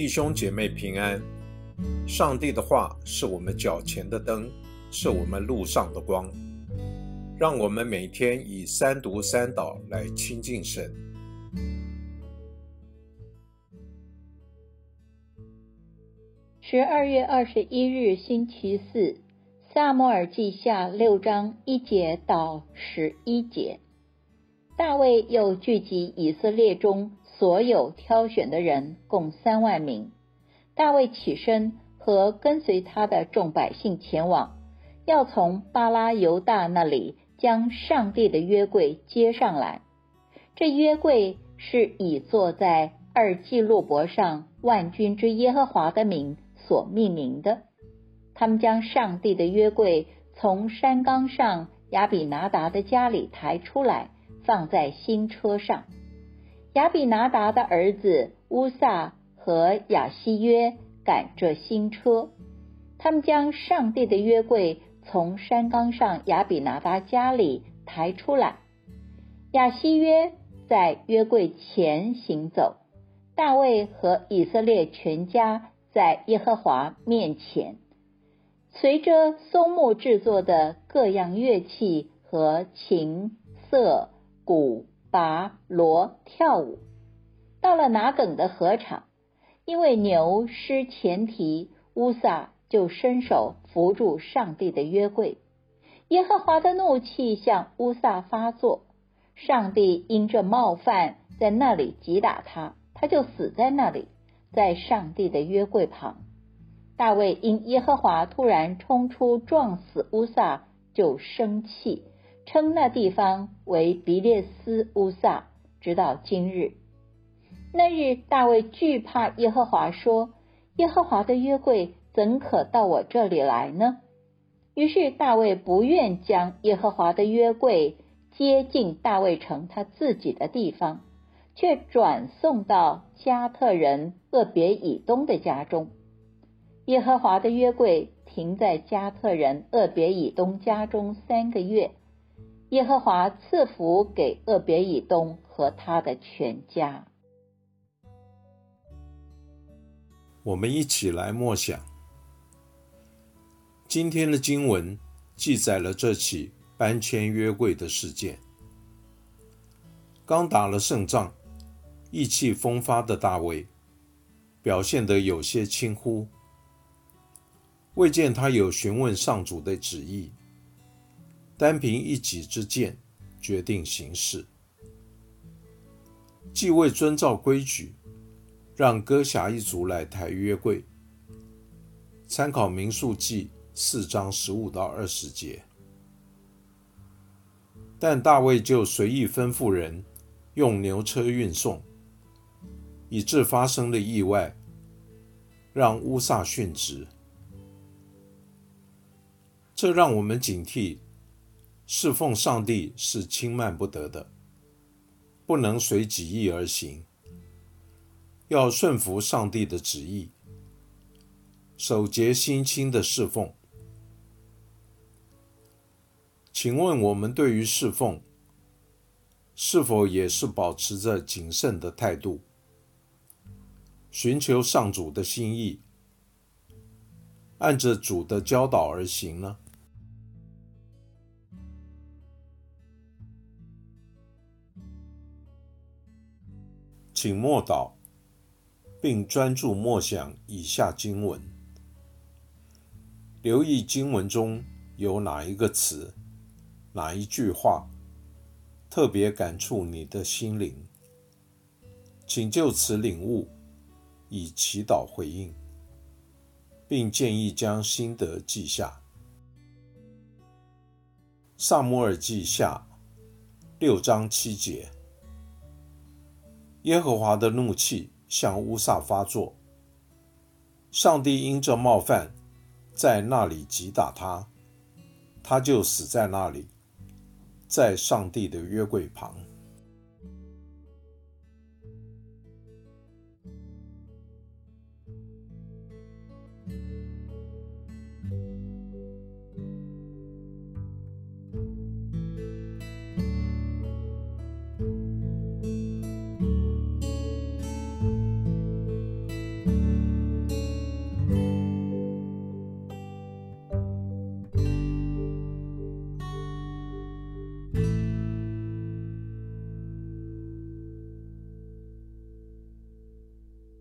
弟兄姐妹平安。上帝的话是我们脚前的灯，是我们路上的光。让我们每天以三读三祷来亲近神。十二月二十一日，星期四，萨摩尔记下六章一节到十一节。大卫又聚集以色列中所有挑选的人，共三万名。大卫起身和跟随他的众百姓前往，要从巴拉犹大那里将上帝的约柜接上来。这约柜是以坐在二基路伯上万军之耶和华的名所命名的。他们将上帝的约柜从山冈上亚比拿达的家里抬出来，放在新车上。亚比拿达的儿子乌萨。和亚西约赶着新车，他们将上帝的约柜从山冈上亚比拿达家里抬出来。亚西约在约柜前行走，大卫和以色列全家在耶和华面前，随着松木制作的各样乐器和琴瑟鼓拔锣跳舞。到了拿梗的禾场。因为牛失前蹄，乌撒就伸手扶住上帝的约柜。耶和华的怒气向乌撒发作，上帝因这冒犯在那里击打他，他就死在那里，在上帝的约柜旁。大卫因耶和华突然冲出撞死乌撒，就生气，称那地方为比列斯乌萨，直到今日。那日，大卫惧怕耶和华，说：“耶和华的约柜怎可到我这里来呢？”于是大卫不愿将耶和华的约柜接近大卫城他自己的地方，却转送到加特人厄别以东的家中。耶和华的约柜停在加特人厄别以东家中三个月，耶和华赐福给厄别以东和他的全家。我们一起来默想。今天的经文记载了这起搬迁约柜的事件。刚打了胜仗、意气风发的大卫，表现得有些轻忽，未见他有询问上主的旨意，单凭一己之见决定行事，既未遵照规矩。让哥侠一族来抬约柜，参考民数记四章十五到二十节。但大卫就随意吩咐人用牛车运送，以致发生了意外，让乌萨殉职。这让我们警惕，侍奉上帝是轻慢不得的，不能随己意而行。要顺服上帝的旨意，守节心清的侍奉。请问我们对于侍奉，是否也是保持着谨慎的态度，寻求上主的心意，按着主的教导而行呢？请默祷。并专注默想以下经文，留意经文中有哪一个词、哪一句话特别感触你的心灵，请就此领悟，以祈祷回应，并建议将心得记下。萨摩尔记下六章七节，耶和华的怒气。向乌萨发作，上帝因这冒犯，在那里击打他，他就死在那里，在上帝的约柜旁。